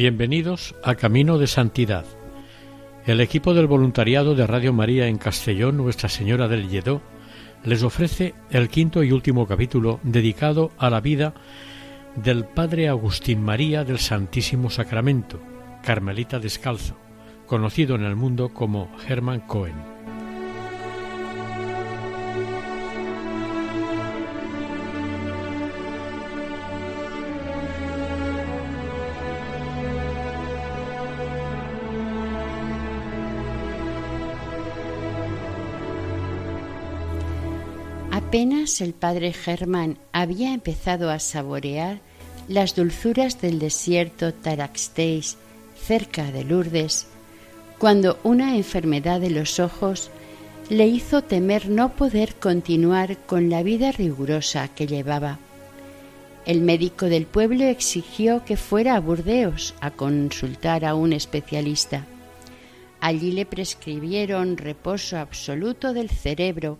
Bienvenidos a Camino de Santidad. El equipo del voluntariado de Radio María en Castellón, Nuestra Señora del Lledó, les ofrece el quinto y último capítulo dedicado a la vida del Padre Agustín María del Santísimo Sacramento, Carmelita Descalzo, conocido en el mundo como Hermann Cohen. Apenas el padre Germán había empezado a saborear las dulzuras del desierto Taraxteis cerca de Lourdes, cuando una enfermedad de los ojos le hizo temer no poder continuar con la vida rigurosa que llevaba. El médico del pueblo exigió que fuera a Burdeos a consultar a un especialista. Allí le prescribieron reposo absoluto del cerebro,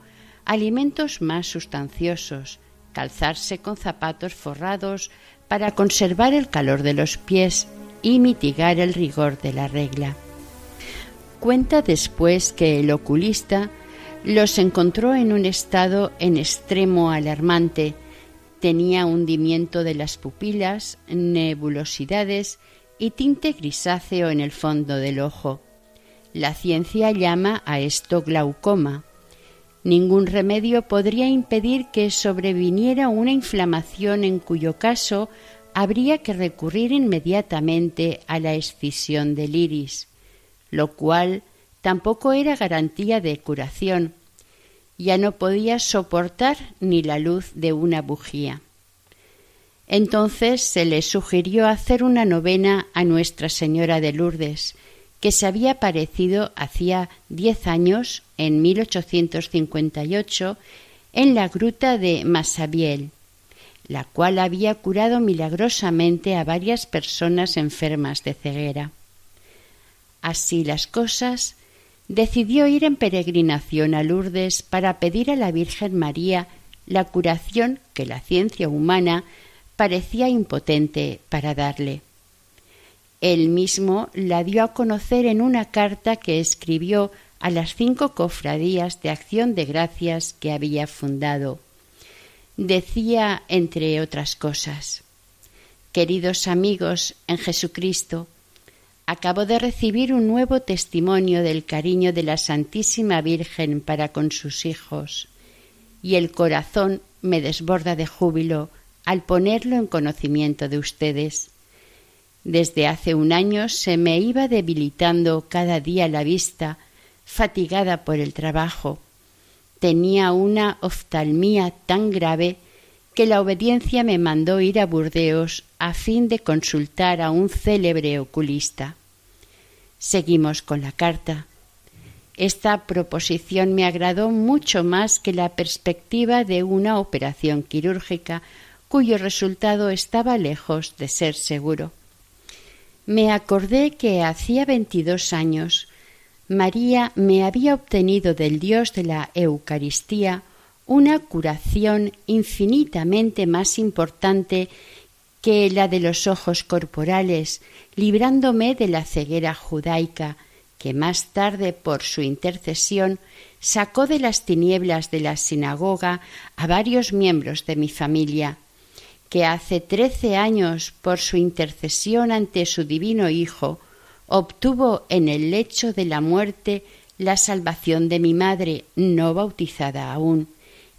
alimentos más sustanciosos, calzarse con zapatos forrados para conservar el calor de los pies y mitigar el rigor de la regla. Cuenta después que el oculista los encontró en un estado en extremo alarmante. Tenía hundimiento de las pupilas, nebulosidades y tinte grisáceo en el fondo del ojo. La ciencia llama a esto glaucoma. Ningún remedio podría impedir que sobreviniera una inflamación en cuyo caso habría que recurrir inmediatamente a la escisión del iris, lo cual tampoco era garantía de curación. Ya no podía soportar ni la luz de una bujía. Entonces se le sugirió hacer una novena a Nuestra Señora de Lourdes, que se había aparecido hacía diez años, en 1858, en la gruta de Masabiel, la cual había curado milagrosamente a varias personas enfermas de ceguera. Así las cosas, decidió ir en peregrinación a Lourdes para pedir a la Virgen María la curación que la ciencia humana parecía impotente para darle. Él mismo la dio a conocer en una carta que escribió a las cinco cofradías de acción de gracias que había fundado. Decía, entre otras cosas, Queridos amigos en Jesucristo, acabo de recibir un nuevo testimonio del cariño de la Santísima Virgen para con sus hijos, y el corazón me desborda de júbilo al ponerlo en conocimiento de ustedes. Desde hace un año se me iba debilitando cada día la vista, fatigada por el trabajo. Tenía una oftalmía tan grave que la obediencia me mandó ir a Burdeos a fin de consultar a un célebre oculista. Seguimos con la carta. Esta proposición me agradó mucho más que la perspectiva de una operación quirúrgica cuyo resultado estaba lejos de ser seguro me acordé que hacía veintidós años María me había obtenido del Dios de la Eucaristía una curación infinitamente más importante que la de los ojos corporales, librándome de la ceguera judaica, que más tarde, por su intercesión, sacó de las tinieblas de la sinagoga a varios miembros de mi familia que hace trece años, por su intercesión ante su divino Hijo, obtuvo en el lecho de la muerte la salvación de mi madre, no bautizada aún,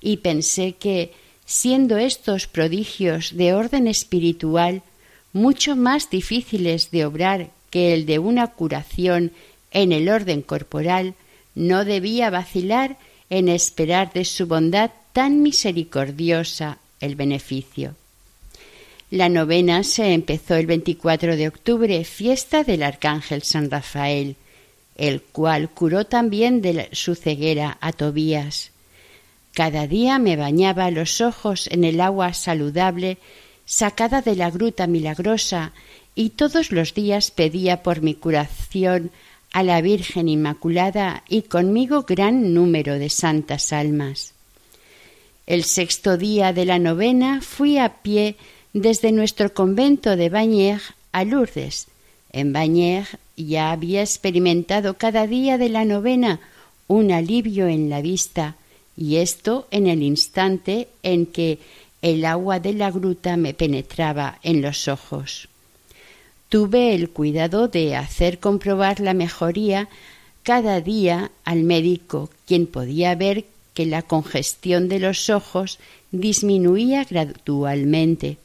y pensé que, siendo estos prodigios de orden espiritual mucho más difíciles de obrar que el de una curación en el orden corporal, no debía vacilar en esperar de su bondad tan misericordiosa el beneficio. La novena se empezó el 24 de octubre, fiesta del Arcángel San Rafael, el cual curó también de su ceguera a Tobías. Cada día me bañaba los ojos en el agua saludable sacada de la gruta milagrosa y todos los días pedía por mi curación a la Virgen Inmaculada y conmigo gran número de santas almas. El sexto día de la novena fui a pie desde nuestro convento de Bagnères a Lourdes. En Bagnères ya había experimentado cada día de la novena un alivio en la vista, y esto en el instante en que el agua de la gruta me penetraba en los ojos. Tuve el cuidado de hacer comprobar la mejoría cada día al médico, quien podía ver que la congestión de los ojos disminuía gradualmente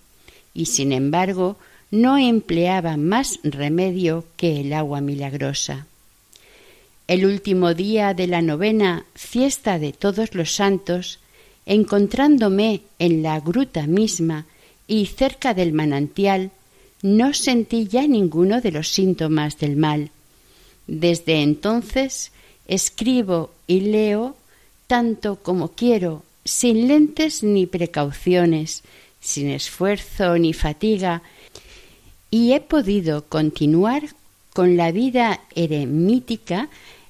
y sin embargo no empleaba más remedio que el agua milagrosa. El último día de la novena fiesta de todos los santos, encontrándome en la gruta misma y cerca del manantial, no sentí ya ninguno de los síntomas del mal. Desde entonces escribo y leo tanto como quiero, sin lentes ni precauciones, sin esfuerzo ni fatiga, y he podido continuar con la vida eremítica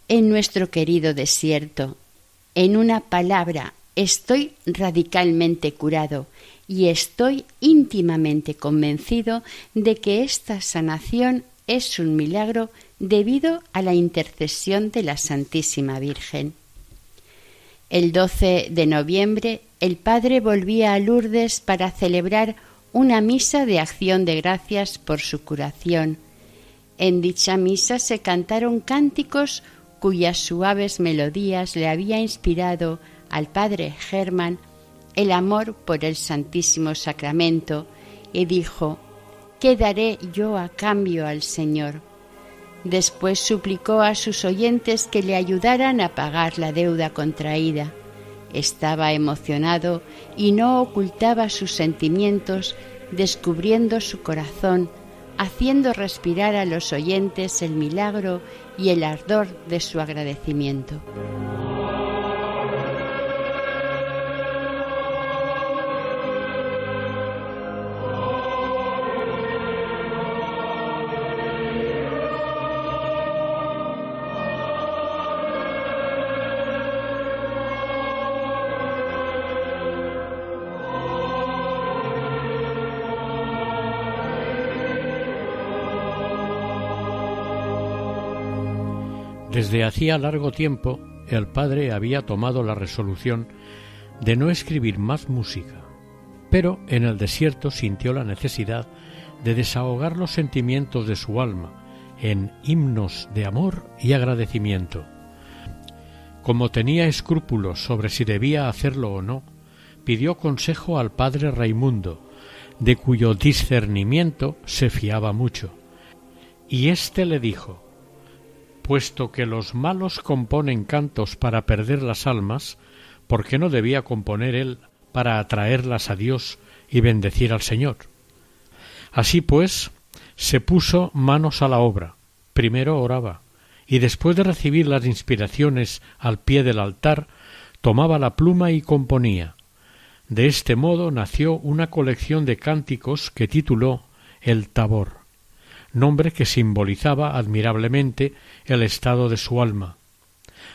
en nuestro querido desierto. En una palabra, estoy radicalmente curado y estoy íntimamente convencido de que esta sanación es un milagro debido a la intercesión de la Santísima Virgen. El 12 de noviembre el padre volvía a Lourdes para celebrar una misa de acción de gracias por su curación. En dicha misa se cantaron cánticos cuyas suaves melodías le había inspirado al padre Germán el amor por el Santísimo Sacramento y dijo ¿Qué daré yo a cambio al Señor? Después suplicó a sus oyentes que le ayudaran a pagar la deuda contraída. Estaba emocionado y no ocultaba sus sentimientos, descubriendo su corazón, haciendo respirar a los oyentes el milagro y el ardor de su agradecimiento. Hacía largo tiempo el padre había tomado la resolución de no escribir más música, pero en el desierto sintió la necesidad de desahogar los sentimientos de su alma en himnos de amor y agradecimiento. Como tenía escrúpulos sobre si debía hacerlo o no, pidió consejo al padre Raimundo, de cuyo discernimiento se fiaba mucho, y éste le dijo puesto que los malos componen cantos para perder las almas, ¿por qué no debía componer él para atraerlas a Dios y bendecir al Señor? Así pues, se puso manos a la obra. Primero oraba, y después de recibir las inspiraciones al pie del altar, tomaba la pluma y componía. De este modo nació una colección de cánticos que tituló El Tabor nombre que simbolizaba admirablemente el estado de su alma.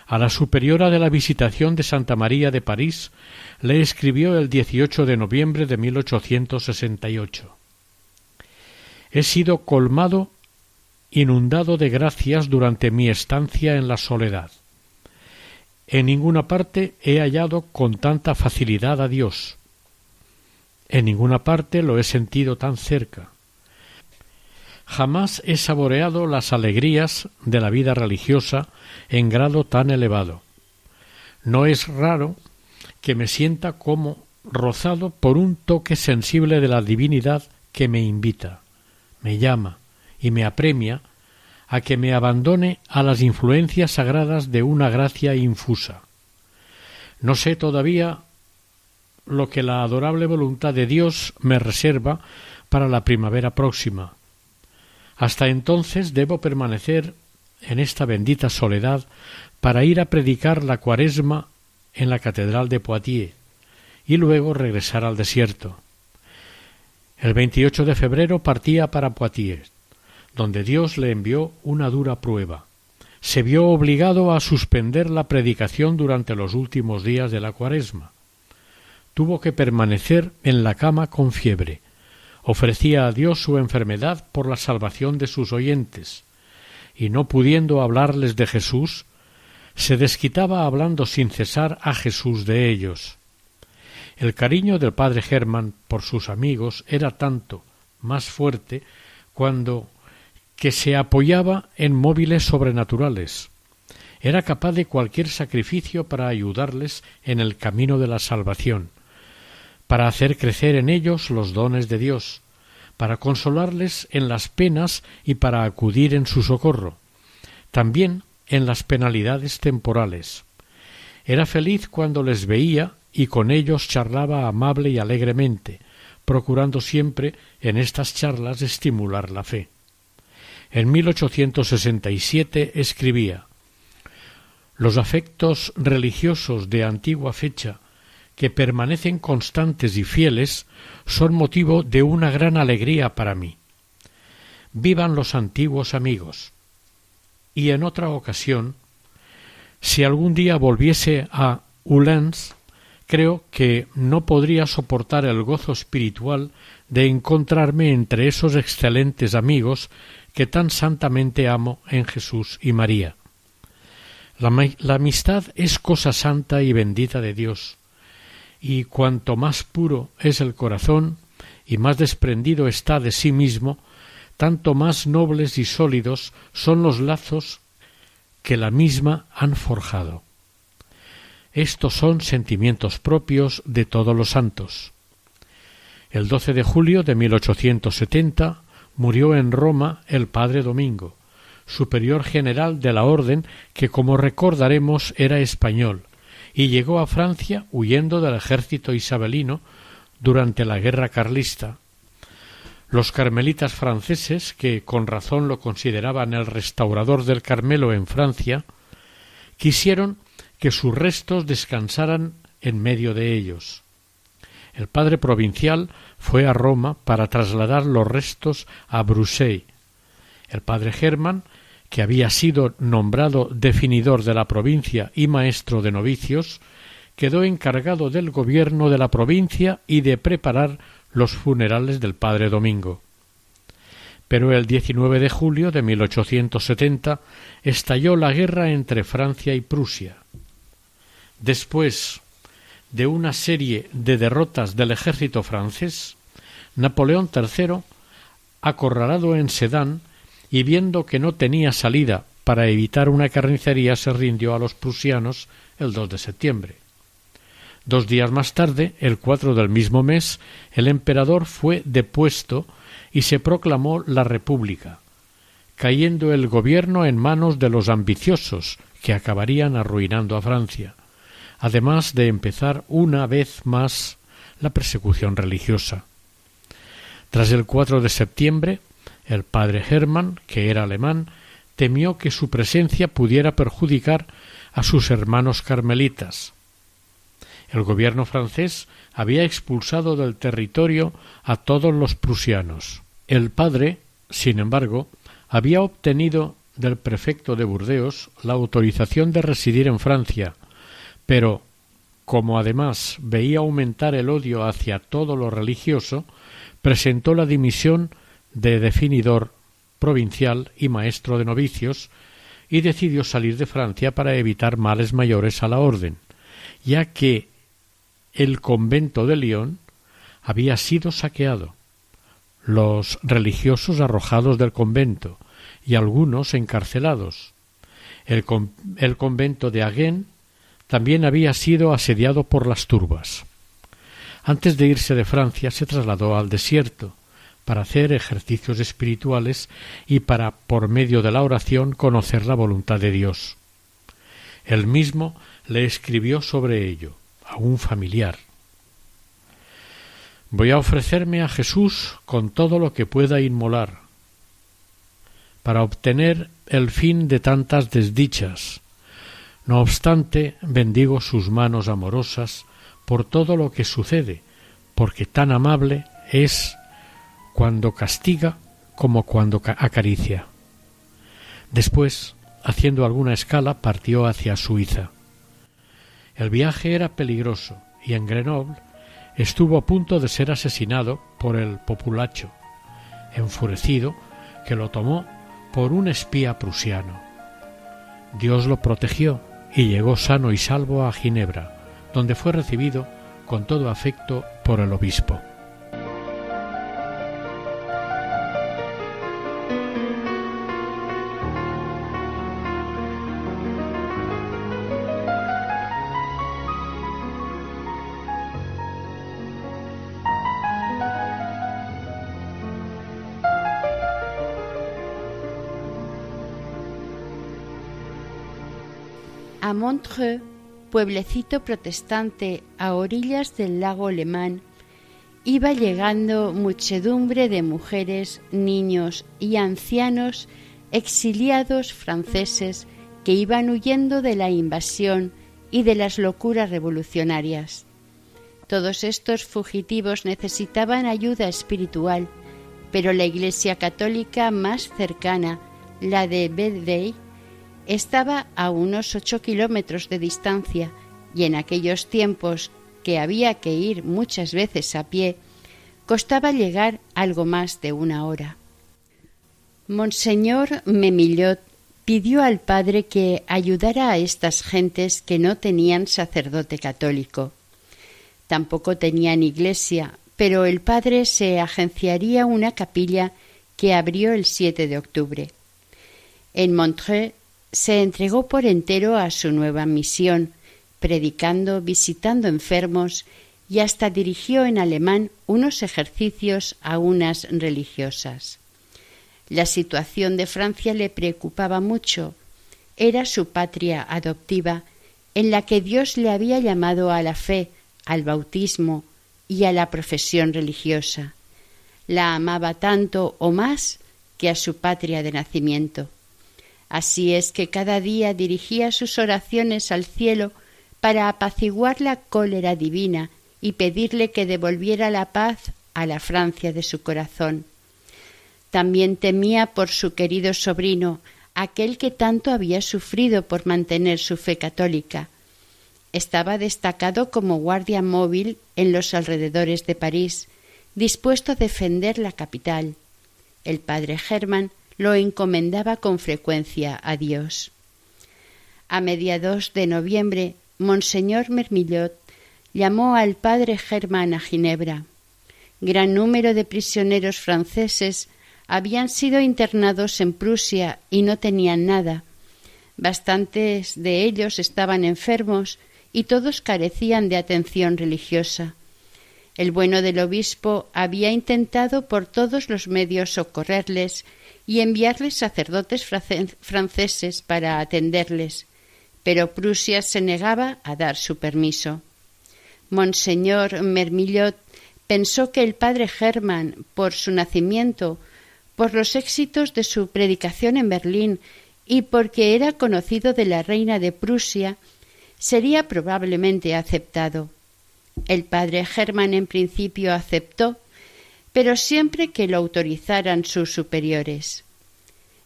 A la superiora de la Visitación de Santa María de París le escribió el 18 de noviembre de 1868. He sido colmado, inundado de gracias durante mi estancia en la soledad. En ninguna parte he hallado con tanta facilidad a Dios. En ninguna parte lo he sentido tan cerca. Jamás he saboreado las alegrías de la vida religiosa en grado tan elevado. No es raro que me sienta como rozado por un toque sensible de la divinidad que me invita, me llama y me apremia a que me abandone a las influencias sagradas de una gracia infusa. No sé todavía lo que la adorable voluntad de Dios me reserva para la primavera próxima. Hasta entonces debo permanecer en esta bendita soledad para ir a predicar la cuaresma en la catedral de Poitiers y luego regresar al desierto. El 28 de febrero partía para Poitiers, donde Dios le envió una dura prueba. Se vio obligado a suspender la predicación durante los últimos días de la cuaresma. Tuvo que permanecer en la cama con fiebre. Ofrecía a Dios su enfermedad por la salvación de sus oyentes, y no pudiendo hablarles de Jesús, se desquitaba hablando sin cesar a Jesús de ellos. El cariño del padre Germán por sus amigos era tanto más fuerte cuando que se apoyaba en móviles sobrenaturales. Era capaz de cualquier sacrificio para ayudarles en el camino de la salvación, para hacer crecer en ellos los dones de Dios, para consolarles en las penas y para acudir en su socorro, también en las penalidades temporales. Era feliz cuando les veía y con ellos charlaba amable y alegremente, procurando siempre en estas charlas estimular la fe. En 1867 escribía Los afectos religiosos de antigua fecha que permanecen constantes y fieles son motivo de una gran alegría para mí. Vivan los antiguos amigos. Y en otra ocasión, si algún día volviese a Ullens, creo que no podría soportar el gozo espiritual de encontrarme entre esos excelentes amigos que tan santamente amo en Jesús y María. La, la, amistad es cosa santa y bendita de Dios, y cuanto más puro es el corazón y más desprendido está de sí mismo, tanto más nobles y sólidos son los lazos que la misma han forjado. Estos son sentimientos propios de todos los santos. El 12 de julio de 1870 murió en Roma el padre Domingo, superior general de la orden que, como recordaremos, era español, y llegó a Francia huyendo del ejército isabelino durante la guerra carlista. Los carmelitas franceses, que con razón lo consideraban el restaurador del Carmelo en Francia, quisieron que sus restos descansaran en medio de ellos. El padre provincial fue a Roma para trasladar los restos a Bruxelles. El padre Germán que había sido nombrado definidor de la provincia y maestro de novicios, quedó encargado del gobierno de la provincia y de preparar los funerales del padre Domingo. Pero el 19 de julio de 1870 estalló la guerra entre Francia y Prusia. Después de una serie de derrotas del ejército francés, Napoleón III, acorralado en Sedán, y viendo que no tenía salida para evitar una carnicería se rindió a los prusianos el 2 de septiembre. Dos días más tarde, el 4 del mismo mes, el emperador fue depuesto y se proclamó la República, cayendo el gobierno en manos de los ambiciosos que acabarían arruinando a Francia, además de empezar una vez más la persecución religiosa. Tras el 4 de septiembre, el padre Hermann, que era alemán, temió que su presencia pudiera perjudicar a sus hermanos carmelitas. El gobierno francés había expulsado del territorio a todos los prusianos. El padre, sin embargo, había obtenido del prefecto de Burdeos la autorización de residir en Francia, pero como además veía aumentar el odio hacia todo lo religioso, presentó la dimisión de definidor provincial y maestro de novicios, y decidió salir de Francia para evitar males mayores a la orden, ya que el convento de Lyon había sido saqueado, los religiosos arrojados del convento y algunos encarcelados. El, el convento de Agen también había sido asediado por las turbas. Antes de irse de Francia se trasladó al desierto, para hacer ejercicios espirituales y para, por medio de la oración, conocer la voluntad de Dios. Él mismo le escribió sobre ello a un familiar. Voy a ofrecerme a Jesús con todo lo que pueda inmolar, para obtener el fin de tantas desdichas. No obstante, bendigo sus manos amorosas por todo lo que sucede, porque tan amable es cuando castiga como cuando acaricia. Después, haciendo alguna escala, partió hacia Suiza. El viaje era peligroso y en Grenoble estuvo a punto de ser asesinado por el populacho, enfurecido, que lo tomó por un espía prusiano. Dios lo protegió y llegó sano y salvo a Ginebra, donde fue recibido con todo afecto por el obispo. Pueblecito protestante a orillas del lago Alemán, iba llegando muchedumbre de mujeres, niños y ancianos exiliados franceses que iban huyendo de la invasión y de las locuras revolucionarias. Todos estos fugitivos necesitaban ayuda espiritual, pero la Iglesia católica más cercana, la de Bedvey, estaba a unos ocho kilómetros de distancia y en aquellos tiempos que había que ir muchas veces a pie, costaba llegar algo más de una hora. Monseñor Memillot pidió al padre que ayudara a estas gentes que no tenían sacerdote católico. Tampoco tenían iglesia, pero el padre se agenciaría una capilla que abrió el 7 de octubre. En Montreux se entregó por entero a su nueva misión, predicando, visitando enfermos y hasta dirigió en alemán unos ejercicios a unas religiosas. La situación de Francia le preocupaba mucho. Era su patria adoptiva, en la que Dios le había llamado a la fe, al bautismo y a la profesión religiosa. La amaba tanto o más que a su patria de nacimiento. Así es que cada día dirigía sus oraciones al cielo para apaciguar la cólera divina y pedirle que devolviera la paz a la Francia de su corazón. También temía por su querido sobrino, aquel que tanto había sufrido por mantener su fe católica. Estaba destacado como guardia móvil en los alrededores de París, dispuesto a defender la capital. El padre Germán lo encomendaba con frecuencia a Dios. A mediados de noviembre, Monseñor Mermillot llamó al padre Germán a Ginebra. Gran número de prisioneros franceses habían sido internados en Prusia y no tenían nada. Bastantes de ellos estaban enfermos y todos carecían de atención religiosa. El bueno del obispo había intentado por todos los medios socorrerles y enviarles sacerdotes franceses para atenderles, pero Prusia se negaba a dar su permiso. Monseñor Mermillot pensó que el padre Germán, por su nacimiento, por los éxitos de su predicación en Berlín y porque era conocido de la reina de Prusia, sería probablemente aceptado. El padre Germán en principio aceptó, pero siempre que lo autorizaran sus superiores.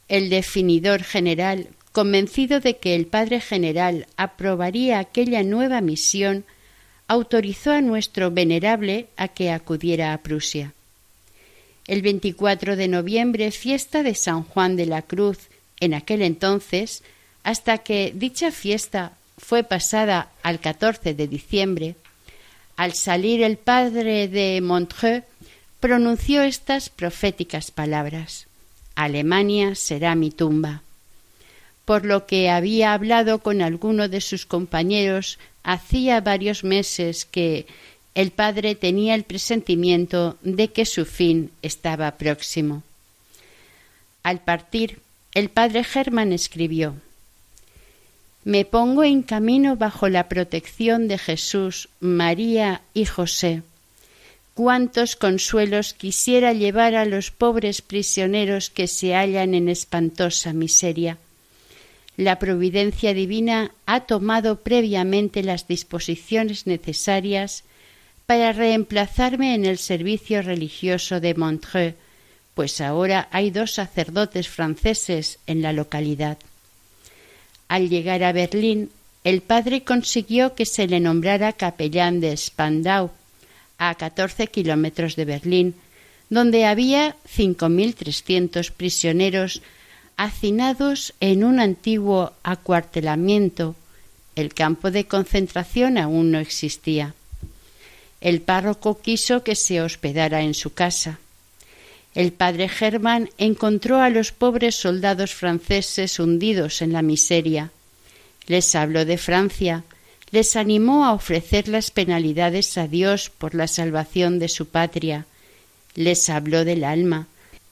El definidor general, convencido de que el padre general aprobaría aquella nueva misión, autorizó a nuestro venerable a que acudiera a Prusia. El 24 de noviembre, fiesta de San Juan de la Cruz, en aquel entonces, hasta que dicha fiesta fue pasada al 14 de diciembre, al salir el padre de Montreux pronunció estas proféticas palabras Alemania será mi tumba. Por lo que había hablado con alguno de sus compañeros hacía varios meses que el padre tenía el presentimiento de que su fin estaba próximo. Al partir, el padre Germán escribió Me pongo en camino bajo la protección de Jesús, María y José. Cuántos consuelos quisiera llevar a los pobres prisioneros que se hallan en espantosa miseria. La providencia divina ha tomado previamente las disposiciones necesarias para reemplazarme en el servicio religioso de Montreux, pues ahora hay dos sacerdotes franceses en la localidad. Al llegar a Berlín, el padre consiguió que se le nombrara capellán de Spandau, a catorce kilómetros de Berlín, donde había cinco mil trescientos prisioneros hacinados en un antiguo acuartelamiento. El campo de concentración aún no existía. El párroco quiso que se hospedara en su casa. El padre Germán encontró a los pobres soldados franceses hundidos en la miseria. Les habló de Francia, les animó a ofrecer las penalidades a Dios por la salvación de su patria. Les habló del alma,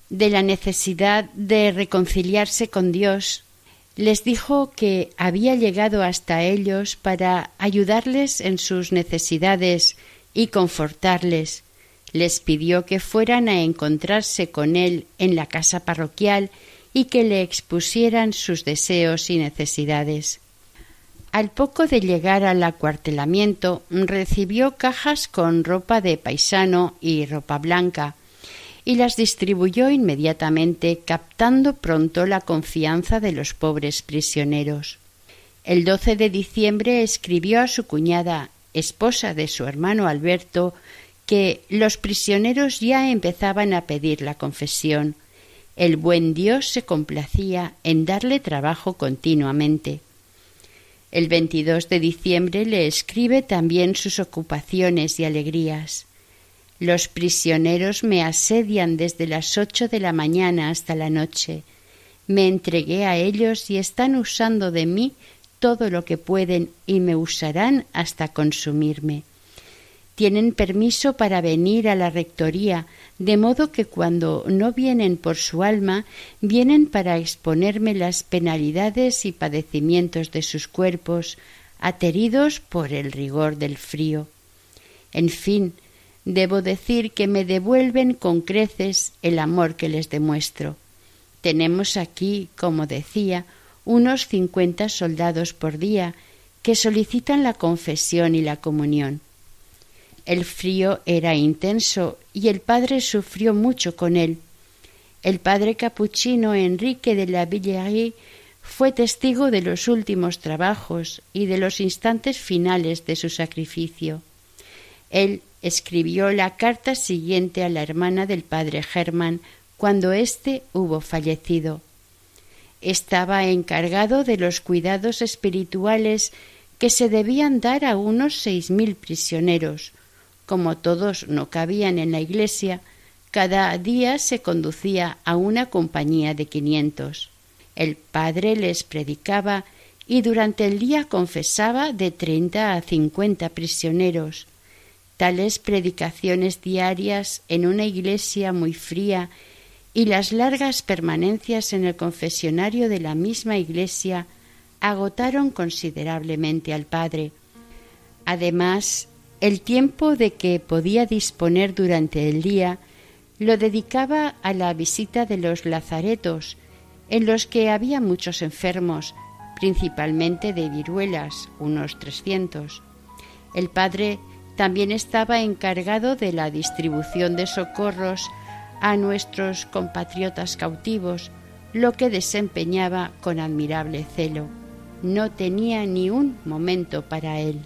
de la necesidad de reconciliarse con Dios. Les dijo que había llegado hasta ellos para ayudarles en sus necesidades y confortarles, les pidió que fueran a encontrarse con él en la casa parroquial y que le expusieran sus deseos y necesidades. Al poco de llegar al acuartelamiento recibió cajas con ropa de paisano y ropa blanca y las distribuyó inmediatamente captando pronto la confianza de los pobres prisioneros. El 12 de diciembre escribió a su cuñada esposa de su hermano Alberto, que los prisioneros ya empezaban a pedir la confesión. El buen Dios se complacía en darle trabajo continuamente. El 22 de diciembre le escribe también sus ocupaciones y alegrías. Los prisioneros me asedian desde las ocho de la mañana hasta la noche. Me entregué a ellos y están usando de mí todo lo que pueden y me usarán hasta consumirme. Tienen permiso para venir a la rectoría, de modo que cuando no vienen por su alma, vienen para exponerme las penalidades y padecimientos de sus cuerpos, ateridos por el rigor del frío. En fin, debo decir que me devuelven con creces el amor que les demuestro. Tenemos aquí, como decía, unos cincuenta soldados por día que solicitan la confesión y la comunión. El frío era intenso y el padre sufrió mucho con él. El padre capuchino Enrique de la Villerie fue testigo de los últimos trabajos y de los instantes finales de su sacrificio. Él escribió la carta siguiente a la hermana del padre Germán cuando éste hubo fallecido estaba encargado de los cuidados espirituales que se debían dar a unos seis mil prisioneros. Como todos no cabían en la iglesia, cada día se conducía a una compañía de quinientos. El padre les predicaba y durante el día confesaba de treinta a cincuenta prisioneros. Tales predicaciones diarias en una iglesia muy fría y las largas permanencias en el confesionario de la misma iglesia agotaron considerablemente al padre. Además, el tiempo de que podía disponer durante el día lo dedicaba a la visita de los lazaretos, en los que había muchos enfermos, principalmente de viruelas, unos trescientos. El padre también estaba encargado de la distribución de socorros a nuestros compatriotas cautivos, lo que desempeñaba con admirable celo. No tenía ni un momento para él.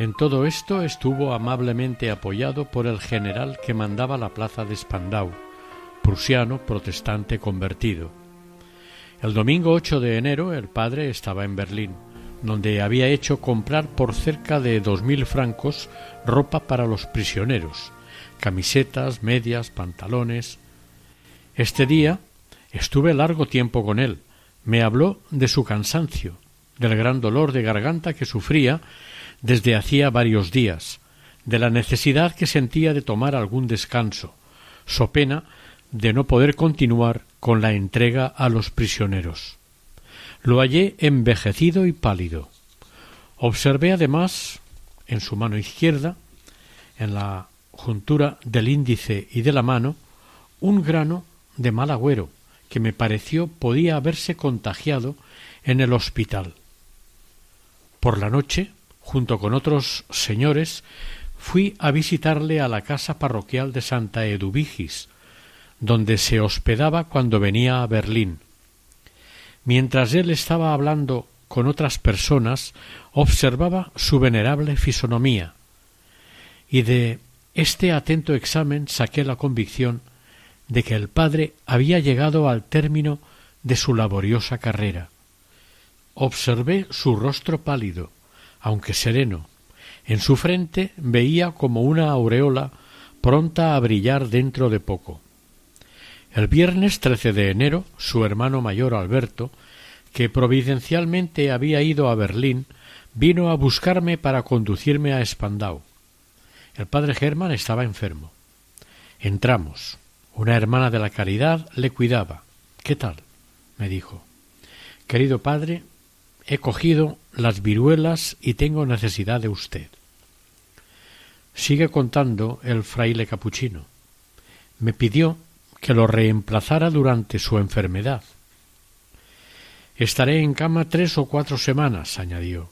En todo esto estuvo amablemente apoyado por el general que mandaba la plaza de Spandau, prusiano protestante convertido. El domingo 8 de enero el padre estaba en Berlín, donde había hecho comprar por cerca de dos mil francos ropa para los prisioneros, camisetas, medias, pantalones. Este día estuve largo tiempo con él. Me habló de su cansancio, del gran dolor de garganta que sufría desde hacía varios días, de la necesidad que sentía de tomar algún descanso, so pena de no poder continuar con la entrega a los prisioneros. Lo hallé envejecido y pálido. Observé además en su mano izquierda, en la juntura del índice y de la mano, un grano de mal agüero que me pareció podía haberse contagiado en el hospital. Por la noche junto con otros señores, fui a visitarle a la casa parroquial de Santa Edubigis, donde se hospedaba cuando venía a Berlín. Mientras él estaba hablando con otras personas, observaba su venerable fisonomía, y de este atento examen saqué la convicción de que el padre había llegado al término de su laboriosa carrera. Observé su rostro pálido, aunque sereno. En su frente veía como una aureola pronta a brillar dentro de poco. El viernes 13 de enero, su hermano mayor Alberto, que providencialmente había ido a Berlín, vino a buscarme para conducirme a Spandau. El padre Germán estaba enfermo. Entramos. Una hermana de la caridad le cuidaba. ¿Qué tal? me dijo. Querido padre, he cogido las viruelas y tengo necesidad de usted. Sigue contando el fraile capuchino. Me pidió que lo reemplazara durante su enfermedad. Estaré en cama tres o cuatro semanas, añadió,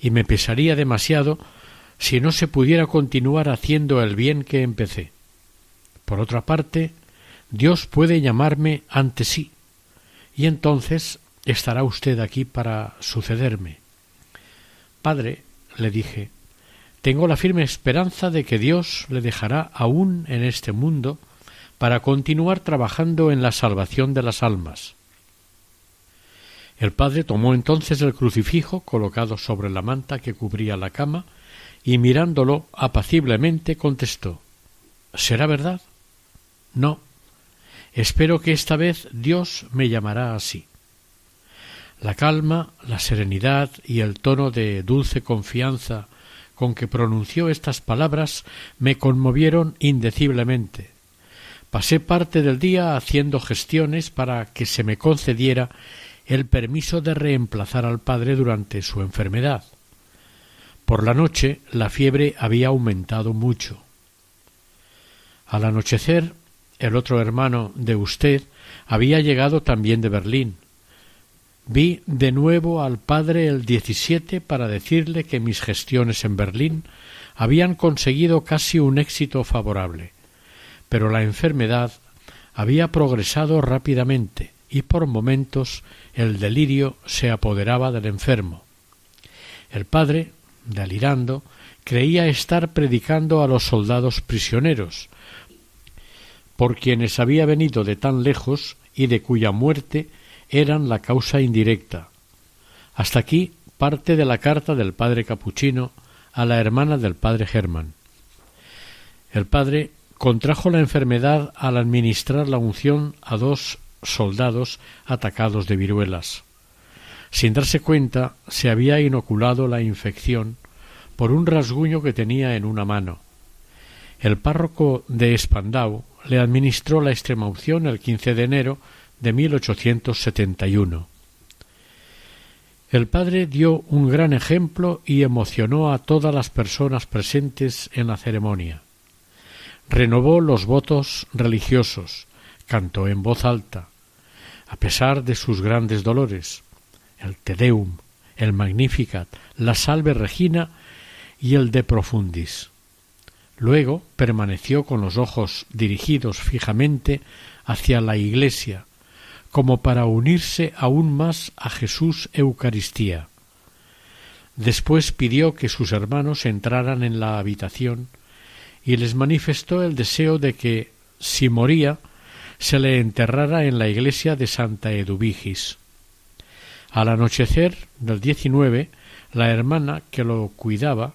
y me pesaría demasiado si no se pudiera continuar haciendo el bien que empecé. Por otra parte, Dios puede llamarme ante sí, y entonces estará usted aquí para sucederme. Padre, le dije, tengo la firme esperanza de que Dios le dejará aún en este mundo para continuar trabajando en la salvación de las almas. El padre tomó entonces el crucifijo colocado sobre la manta que cubría la cama y mirándolo apaciblemente contestó ¿Será verdad? No. Espero que esta vez Dios me llamará así. La calma, la serenidad y el tono de dulce confianza con que pronunció estas palabras me conmovieron indeciblemente. Pasé parte del día haciendo gestiones para que se me concediera el permiso de reemplazar al padre durante su enfermedad. Por la noche la fiebre había aumentado mucho. Al anochecer el otro hermano de usted había llegado también de Berlín, Vi de nuevo al padre el 17 para decirle que mis gestiones en Berlín habían conseguido casi un éxito favorable, pero la enfermedad había progresado rápidamente y por momentos el delirio se apoderaba del enfermo. El padre, delirando, creía estar predicando a los soldados prisioneros, por quienes había venido de tan lejos y de cuya muerte eran la causa indirecta. Hasta aquí parte de la carta del padre capuchino a la hermana del padre Germán. El padre contrajo la enfermedad al administrar la unción a dos soldados atacados de viruelas. Sin darse cuenta, se había inoculado la infección por un rasguño que tenía en una mano. El párroco de Espandau le administró la extremaunción el 15 de enero de 1871. El padre dio un gran ejemplo y emocionó a todas las personas presentes en la ceremonia. Renovó los votos religiosos, cantó en voz alta, a pesar de sus grandes dolores, el Te Deum, el Magnificat, la Salve Regina y el De Profundis. Luego permaneció con los ojos dirigidos fijamente hacia la iglesia, como para unirse aún más a Jesús Eucaristía. Después pidió que sus hermanos entraran en la habitación y les manifestó el deseo de que, si moría, se le enterrara en la iglesia de Santa Eduvigis. Al anochecer del 19, la hermana que lo cuidaba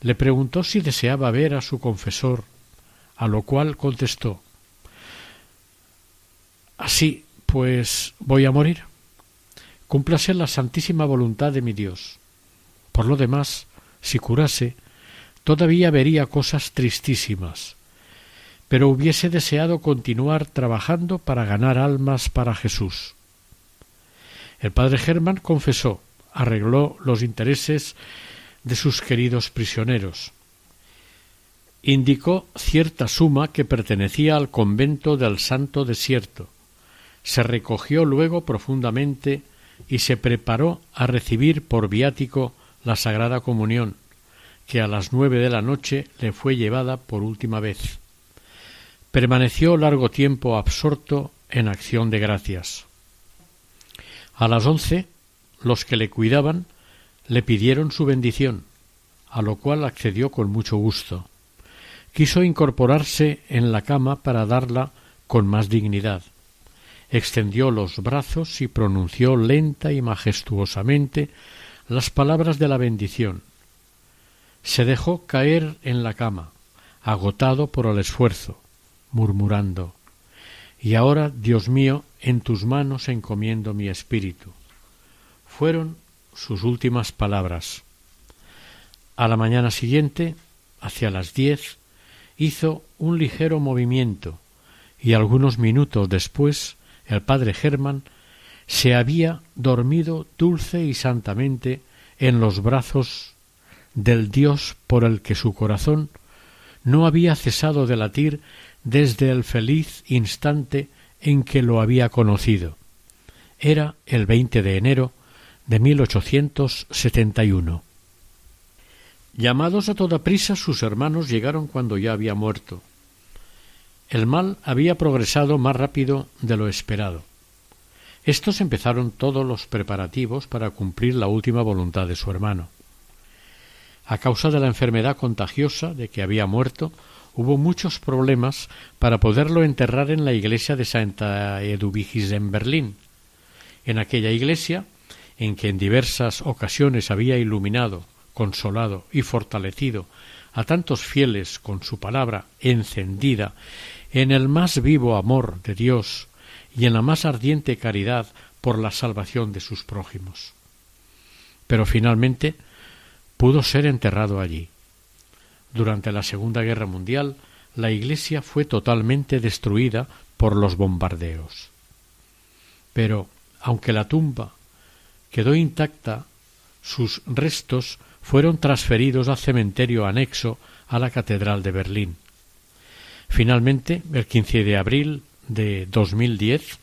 le preguntó si deseaba ver a su confesor, a lo cual contestó Así, pues voy a morir. Cúmplase la santísima voluntad de mi Dios. Por lo demás, si curase, todavía vería cosas tristísimas, pero hubiese deseado continuar trabajando para ganar almas para Jesús. El padre Germán confesó, arregló los intereses de sus queridos prisioneros. Indicó cierta suma que pertenecía al convento del Santo Desierto. Se recogió luego profundamente y se preparó a recibir por viático la Sagrada Comunión, que a las nueve de la noche le fue llevada por última vez. Permaneció largo tiempo absorto en acción de gracias. A las once, los que le cuidaban le pidieron su bendición, a lo cual accedió con mucho gusto. Quiso incorporarse en la cama para darla con más dignidad. Extendió los brazos y pronunció lenta y majestuosamente las palabras de la bendición. Se dejó caer en la cama, agotado por el esfuerzo, murmurando Y ahora, Dios mío, en tus manos encomiendo mi espíritu. Fueron sus últimas palabras. A la mañana siguiente, hacia las diez, hizo un ligero movimiento y algunos minutos después el padre Germán se había dormido dulce y santamente en los brazos del Dios por el que su corazón no había cesado de latir desde el feliz instante en que lo había conocido. Era el 20 de enero de 1871. Llamados a toda prisa, sus hermanos llegaron cuando ya había muerto. El mal había progresado más rápido de lo esperado. Estos empezaron todos los preparativos para cumplir la última voluntad de su hermano. A causa de la enfermedad contagiosa de que había muerto, hubo muchos problemas para poderlo enterrar en la iglesia de Santa Eduvigis en Berlín. En aquella iglesia en que en diversas ocasiones había iluminado, consolado y fortalecido a tantos fieles con su palabra encendida en el más vivo amor de Dios y en la más ardiente caridad por la salvación de sus prójimos. Pero finalmente pudo ser enterrado allí. Durante la Segunda Guerra Mundial la iglesia fue totalmente destruida por los bombardeos. Pero, aunque la tumba quedó intacta, sus restos fueron transferidos al cementerio anexo a la Catedral de Berlín. Finalmente, el 15 de abril de 2010,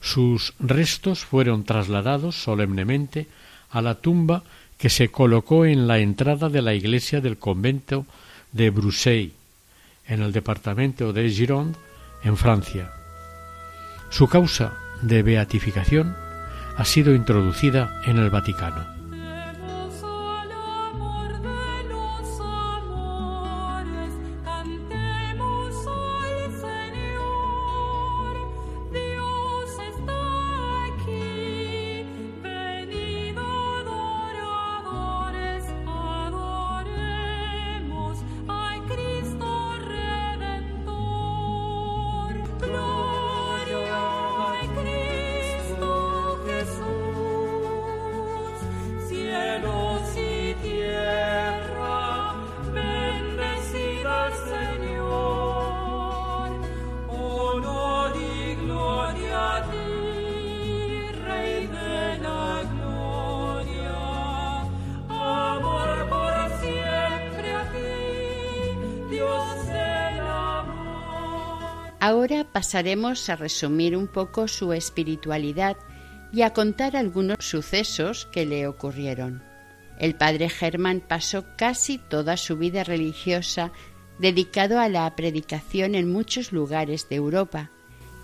sus restos fueron trasladados solemnemente a la tumba que se colocó en la entrada de la iglesia del convento de Bruxelles, en el departamento de Gironde, en Francia. Su causa de beatificación ha sido introducida en el Vaticano. Ahora pasaremos a resumir un poco su espiritualidad y a contar algunos sucesos que le ocurrieron. El padre Germán pasó casi toda su vida religiosa dedicado a la predicación en muchos lugares de Europa,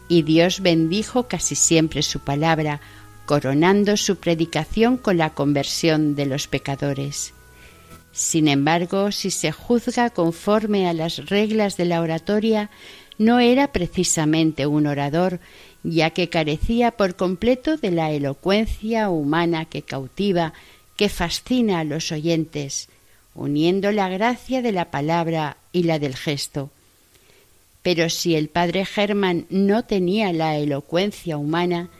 y Dios bendijo casi siempre su palabra, coronando su predicación con la conversión de los pecadores. Sin embargo, si se juzga conforme a las reglas de la oratoria, no era precisamente un orador, ya que carecía por completo de la elocuencia humana que cautiva, que fascina a los oyentes, uniendo la gracia de la palabra y la del gesto. Pero si el padre Germán no tenía la elocuencia humana,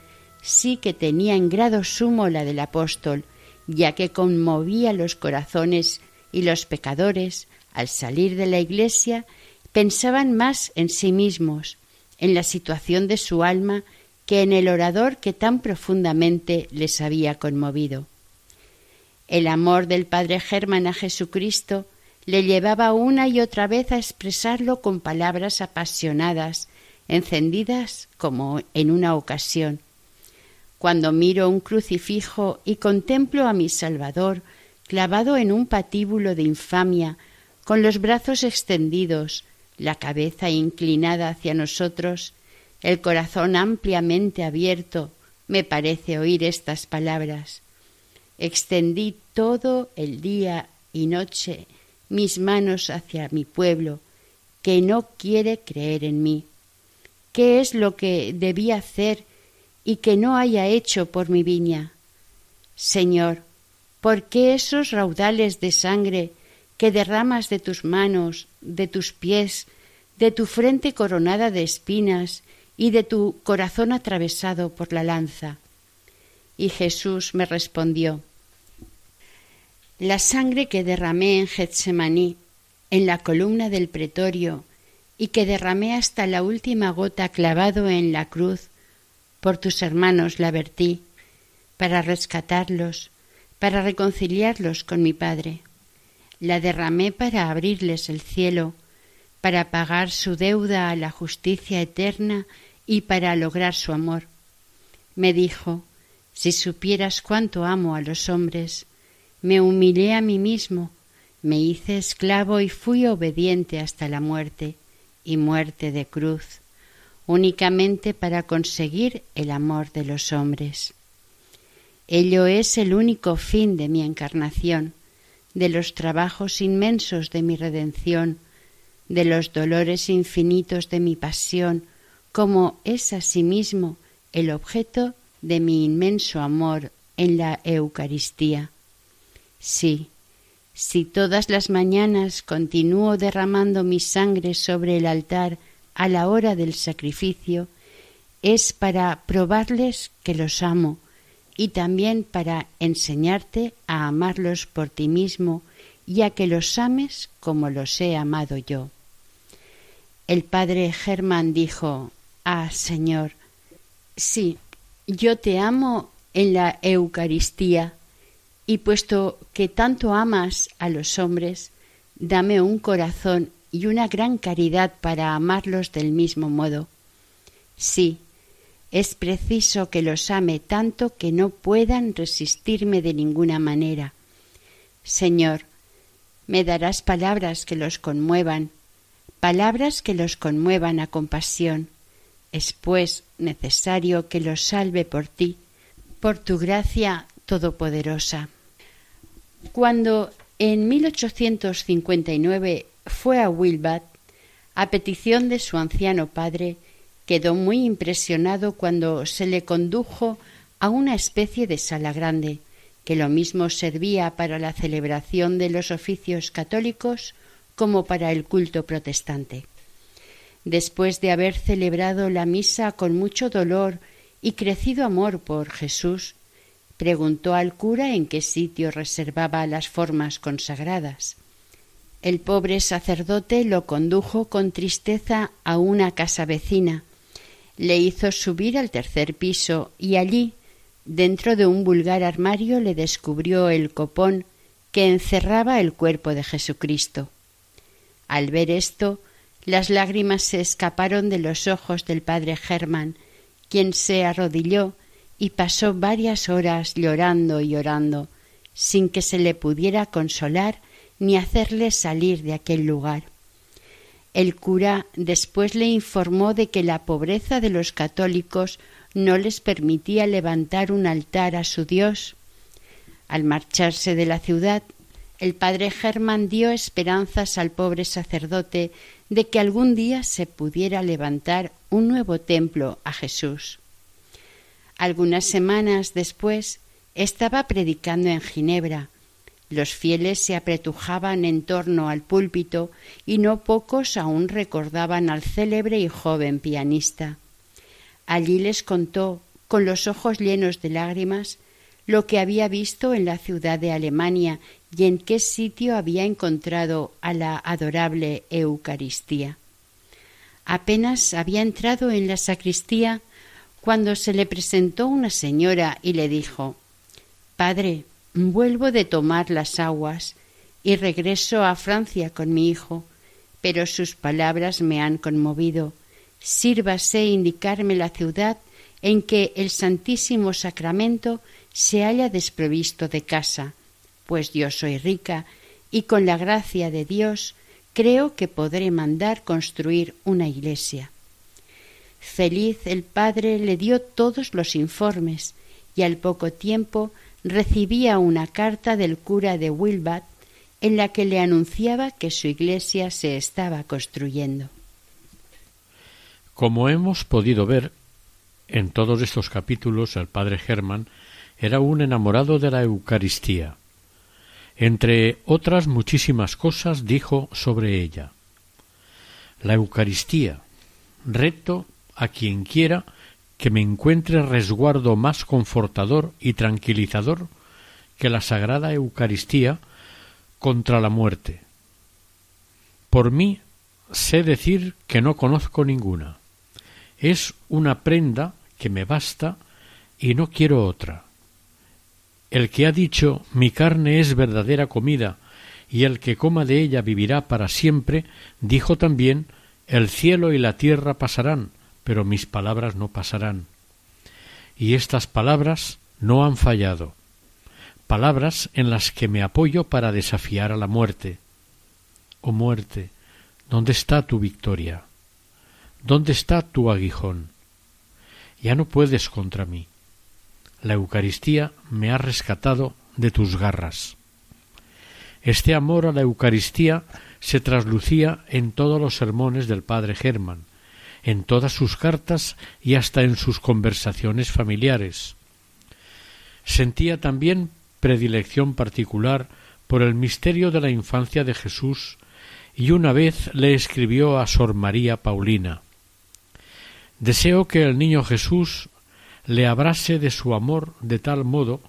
sí que tenía en grado sumo la del apóstol, ya que conmovía los corazones y los pecadores, al salir de la iglesia, pensaban más en sí mismos, en la situación de su alma, que en el orador que tan profundamente les había conmovido. El amor del padre Germán a Jesucristo le llevaba una y otra vez a expresarlo con palabras apasionadas, encendidas como en una ocasión. Cuando miro un crucifijo y contemplo a mi Salvador clavado en un patíbulo de infamia, con los brazos extendidos, la cabeza inclinada hacia nosotros, el corazón ampliamente abierto, me parece oír estas palabras. Extendí todo el día y noche mis manos hacia mi pueblo, que no quiere creer en mí. ¿Qué es lo que debía hacer y que no haya hecho por mi viña? Señor, ¿por qué esos raudales de sangre que derramas de tus manos, de tus pies, de tu frente coronada de espinas y de tu corazón atravesado por la lanza? Y Jesús me respondió La sangre que derramé en Getsemaní, en la columna del pretorio, y que derramé hasta la última gota clavado en la cruz, por tus hermanos la vertí, para rescatarlos, para reconciliarlos con mi Padre. La derramé para abrirles el cielo, para pagar su deuda a la justicia eterna y para lograr su amor. Me dijo, si supieras cuánto amo a los hombres, me humillé a mí mismo, me hice esclavo y fui obediente hasta la muerte, y muerte de cruz, únicamente para conseguir el amor de los hombres. Ello es el único fin de mi encarnación, de los trabajos inmensos de mi redención, de los dolores infinitos de mi pasión, como es asimismo el objeto de mi inmenso amor en la Eucaristía. Sí, si todas las mañanas continúo derramando mi sangre sobre el altar a la hora del sacrificio, es para probarles que los amo y también para enseñarte a amarlos por ti mismo y a que los ames como los he amado yo. El padre Germán dijo Ah, Señor, sí, yo te amo en la Eucaristía, y puesto que tanto amas a los hombres, dame un corazón y una gran caridad para amarlos del mismo modo. Sí, es preciso que los ame tanto que no puedan resistirme de ninguna manera. Señor, me darás palabras que los conmuevan, palabras que los conmuevan a compasión. Es pues necesario que los salve por ti, por tu gracia todopoderosa. Cuando en 1859 fue a Wilbat, a petición de su anciano padre, quedó muy impresionado cuando se le condujo a una especie de sala grande, que lo mismo servía para la celebración de los oficios católicos como para el culto protestante. Después de haber celebrado la misa con mucho dolor y crecido amor por Jesús, preguntó al cura en qué sitio reservaba las formas consagradas. El pobre sacerdote lo condujo con tristeza a una casa vecina, le hizo subir al tercer piso y allí, dentro de un vulgar armario, le descubrió el copón que encerraba el cuerpo de Jesucristo. Al ver esto, las lágrimas se escaparon de los ojos del padre Germán, quien se arrodilló y pasó varias horas llorando y llorando, sin que se le pudiera consolar ni hacerle salir de aquel lugar. El cura después le informó de que la pobreza de los católicos no les permitía levantar un altar a su Dios. Al marcharse de la ciudad, el padre Germán dio esperanzas al pobre sacerdote de que algún día se pudiera levantar un nuevo templo a Jesús. Algunas semanas después estaba predicando en Ginebra. Los fieles se apretujaban en torno al púlpito y no pocos aún recordaban al célebre y joven pianista. Allí les contó, con los ojos llenos de lágrimas, lo que había visto en la ciudad de Alemania y en qué sitio había encontrado a la adorable Eucaristía. Apenas había entrado en la sacristía cuando se le presentó una señora y le dijo Padre, vuelvo de tomar las aguas y regreso a Francia con mi hijo, pero sus palabras me han conmovido. Sírvase indicarme la ciudad en que el Santísimo Sacramento se haya desprovisto de casa, pues yo soy rica y con la gracia de Dios creo que podré mandar construir una iglesia. Feliz el padre le dio todos los informes y al poco tiempo recibía una carta del cura de Wilbat en la que le anunciaba que su iglesia se estaba construyendo. Como hemos podido ver en todos estos capítulos, el padre Germán era un enamorado de la Eucaristía. Entre otras muchísimas cosas dijo sobre ella. La Eucaristía, reto a quien quiera que me encuentre resguardo más confortador y tranquilizador que la Sagrada Eucaristía contra la muerte. Por mí sé decir que no conozco ninguna. Es una prenda que me basta y no quiero otra. El que ha dicho mi carne es verdadera comida y el que coma de ella vivirá para siempre, dijo también el cielo y la tierra pasarán, pero mis palabras no pasarán. Y estas palabras no han fallado, palabras en las que me apoyo para desafiar a la muerte. Oh muerte, ¿dónde está tu victoria? ¿Dónde está tu aguijón? Ya no puedes contra mí la Eucaristía me ha rescatado de tus garras. Este amor a la Eucaristía se traslucía en todos los sermones del padre Germán, en todas sus cartas y hasta en sus conversaciones familiares. Sentía también predilección particular por el misterio de la infancia de Jesús y una vez le escribió a Sor María Paulina Deseo que el niño Jesús le abrase de su amor de tal modo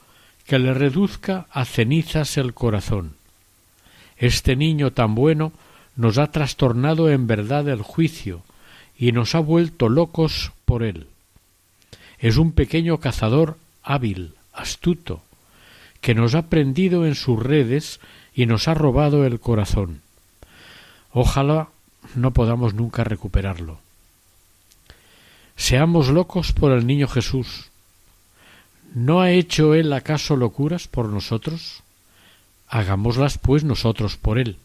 que le reduzca a cenizas el corazón. Este niño tan bueno nos ha trastornado en verdad el juicio y nos ha vuelto locos por él. Es un pequeño cazador hábil, astuto, que nos ha prendido en sus redes y nos ha robado el corazón. Ojalá no podamos nunca recuperarlo. Seamos locos por el niño Jesús. ¿No ha hecho él acaso locuras por nosotros? Hagámoslas pues nosotros por él.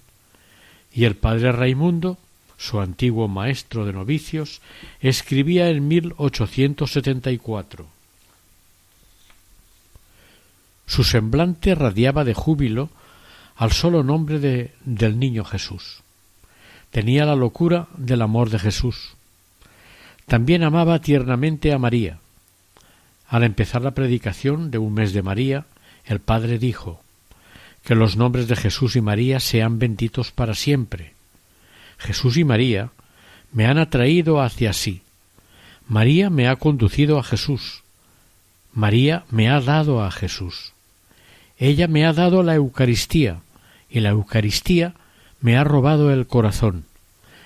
Y el padre Raimundo, su antiguo maestro de novicios, escribía en 1874. Su semblante radiaba de júbilo al solo nombre de, del niño Jesús. Tenía la locura del amor de Jesús también amaba tiernamente a María. Al empezar la predicación de un mes de María, el Padre dijo que los nombres de Jesús y María sean benditos para siempre. Jesús y María me han atraído hacia sí. María me ha conducido a Jesús. María me ha dado a Jesús. Ella me ha dado la Eucaristía, y la Eucaristía me ha robado el corazón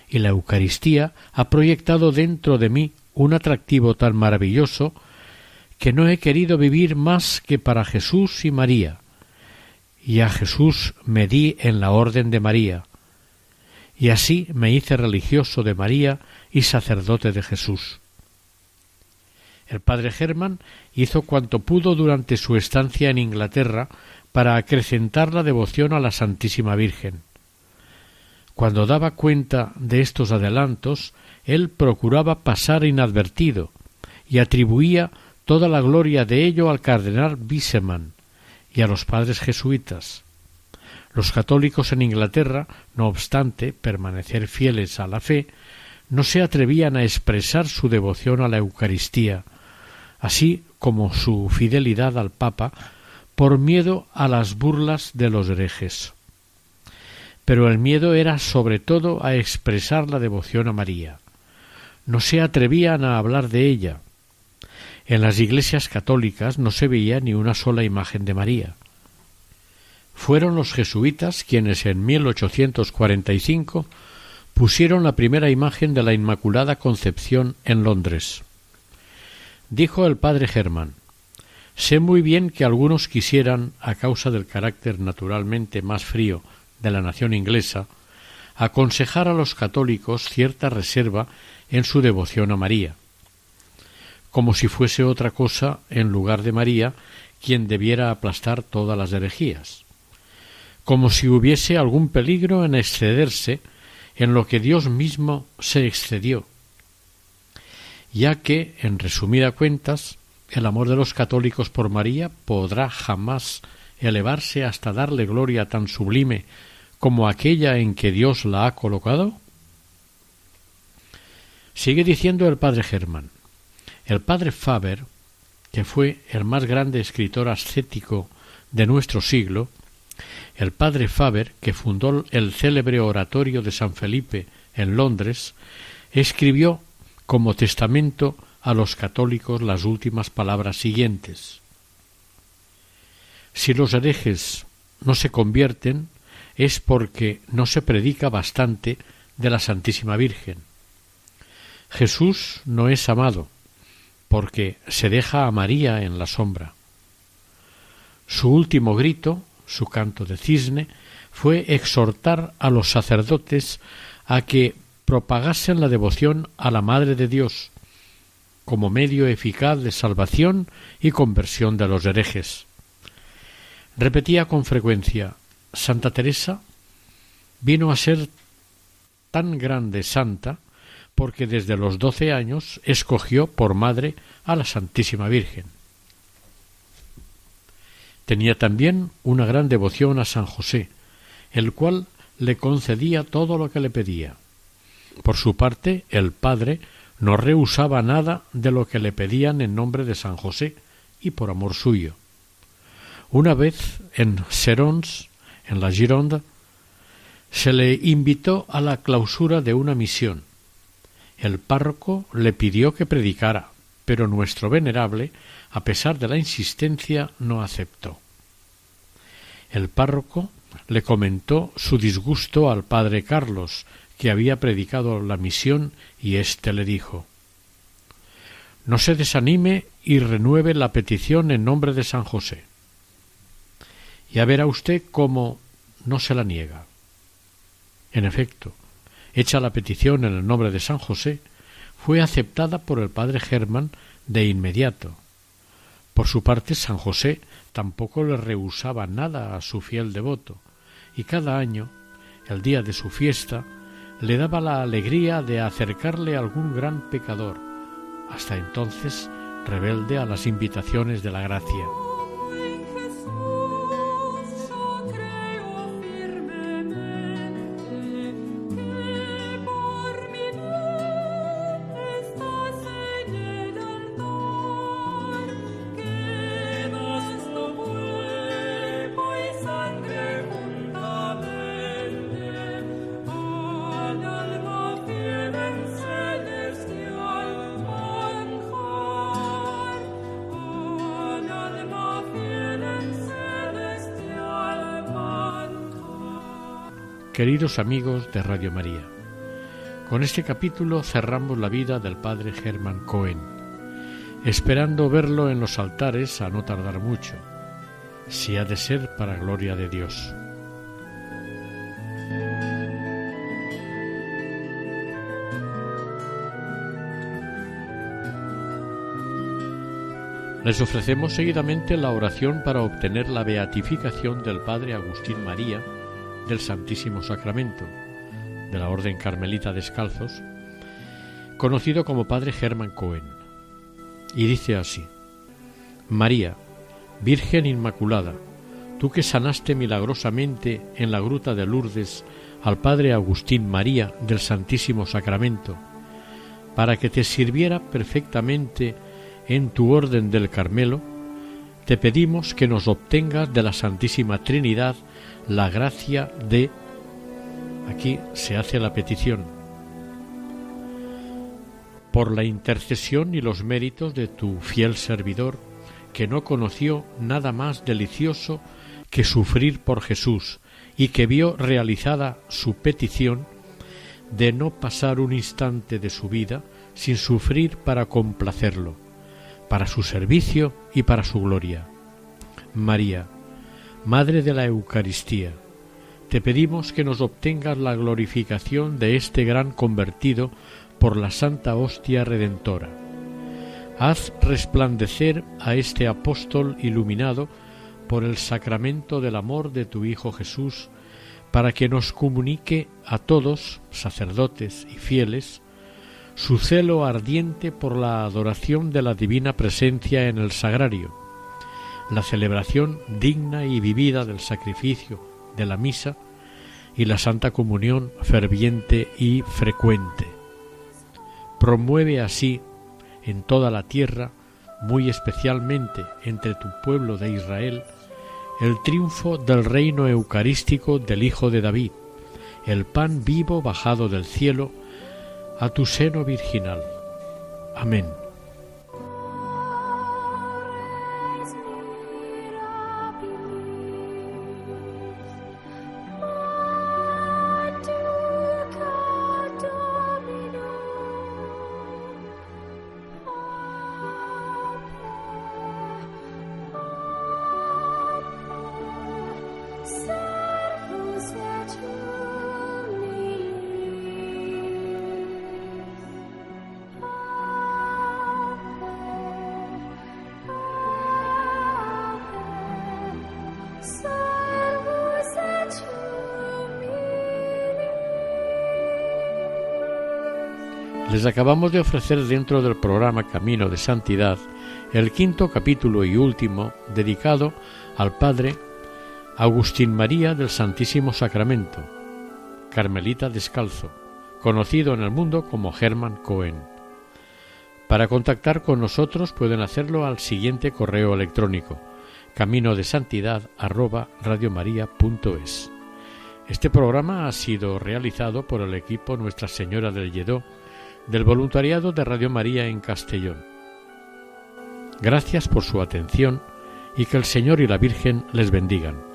y la Eucaristía ha proyectado dentro de mí un atractivo tan maravilloso que no he querido vivir más que para Jesús y María, y a Jesús me di en la orden de María, y así me hice religioso de María y sacerdote de Jesús. El padre Germán hizo cuanto pudo durante su estancia en Inglaterra para acrecentar la devoción a la Santísima Virgen. Cuando daba cuenta de estos adelantos, él procuraba pasar inadvertido, y atribuía toda la gloria de ello al cardenal Bisseman y a los padres jesuitas. Los católicos en Inglaterra, no obstante permanecer fieles a la fe, no se atrevían a expresar su devoción a la Eucaristía, así como su fidelidad al Papa, por miedo a las burlas de los herejes. Pero el miedo era sobre todo a expresar la devoción a María. No se atrevían a hablar de ella. En las iglesias católicas no se veía ni una sola imagen de María. Fueron los jesuitas quienes en 1845 pusieron la primera imagen de la Inmaculada Concepción en Londres. Dijo el padre Germán Sé muy bien que algunos quisieran, a causa del carácter naturalmente más frío de la nación inglesa, aconsejar a los católicos cierta reserva en su devoción a María, como si fuese otra cosa en lugar de María quien debiera aplastar todas las herejías, como si hubiese algún peligro en excederse en lo que Dios mismo se excedió, ya que, en resumida cuentas, el amor de los católicos por María podrá jamás elevarse hasta darle gloria tan sublime como aquella en que Dios la ha colocado? Sigue diciendo el padre Germán. El padre Faber, que fue el más grande escritor ascético de nuestro siglo, el padre Faber, que fundó el célebre oratorio de San Felipe en Londres, escribió como testamento a los católicos las últimas palabras siguientes. Si los herejes no se convierten, es porque no se predica bastante de la Santísima Virgen. Jesús no es amado, porque se deja a María en la sombra. Su último grito su canto de cisne, fue exhortar a los sacerdotes a que propagasen la devoción a la Madre de Dios como medio eficaz de salvación y conversión de los herejes. Repetía con frecuencia Santa Teresa vino a ser tan grande santa porque desde los doce años escogió por madre a la Santísima Virgen. Tenía también una gran devoción a San José, el cual le concedía todo lo que le pedía. Por su parte, el padre no rehusaba nada de lo que le pedían en nombre de San José y por amor suyo. Una vez en Serons, en la Gironda, se le invitó a la clausura de una misión. El párroco le pidió que predicara, pero nuestro venerable a pesar de la insistencia, no aceptó. El párroco le comentó su disgusto al padre Carlos, que había predicado la misión, y éste le dijo No se desanime y renueve la petición en nombre de San José. Ya verá usted cómo no se la niega. En efecto, hecha la petición en el nombre de San José, fue aceptada por el padre Germán de inmediato, por su parte, San José tampoco le rehusaba nada a su fiel devoto, y cada año, el día de su fiesta, le daba la alegría de acercarle a algún gran pecador, hasta entonces rebelde a las invitaciones de la gracia. Queridos amigos de Radio María, con este capítulo cerramos la vida del padre Germán Cohen, esperando verlo en los altares a no tardar mucho, si ha de ser para gloria de Dios. Les ofrecemos seguidamente la oración para obtener la beatificación del Padre Agustín María, del Santísimo Sacramento de la Orden Carmelita Descalzos, conocido como Padre Germán Cohen. y dice así, María, Virgen Inmaculada, tú que sanaste milagrosamente en la gruta de Lourdes al Padre Agustín María del Santísimo Sacramento, para que te sirviera perfectamente en tu orden del Carmelo, te pedimos que nos obtengas de la Santísima Trinidad la gracia de... Aquí se hace la petición. Por la intercesión y los méritos de tu fiel servidor, que no conoció nada más delicioso que sufrir por Jesús y que vio realizada su petición de no pasar un instante de su vida sin sufrir para complacerlo para su servicio y para su gloria. María, Madre de la Eucaristía, te pedimos que nos obtengas la glorificación de este gran convertido por la Santa Hostia Redentora. Haz resplandecer a este apóstol iluminado por el sacramento del amor de tu Hijo Jesús, para que nos comunique a todos, sacerdotes y fieles, su celo ardiente por la adoración de la divina presencia en el sagrario, la celebración digna y vivida del sacrificio de la misa y la santa comunión ferviente y frecuente. Promueve así en toda la tierra, muy especialmente entre tu pueblo de Israel, el triunfo del reino eucarístico del Hijo de David, el pan vivo bajado del cielo, a tu seno virginal. Amén. Les acabamos de ofrecer dentro del programa Camino de Santidad el quinto capítulo y último dedicado al Padre Agustín María del Santísimo Sacramento, Carmelita Descalzo, conocido en el mundo como Hermann Cohen. Para contactar con nosotros pueden hacerlo al siguiente correo electrónico camino de santidad Este programa ha sido realizado por el equipo Nuestra Señora del Lledó del voluntariado de Radio María en Castellón. Gracias por su atención y que el Señor y la Virgen les bendigan.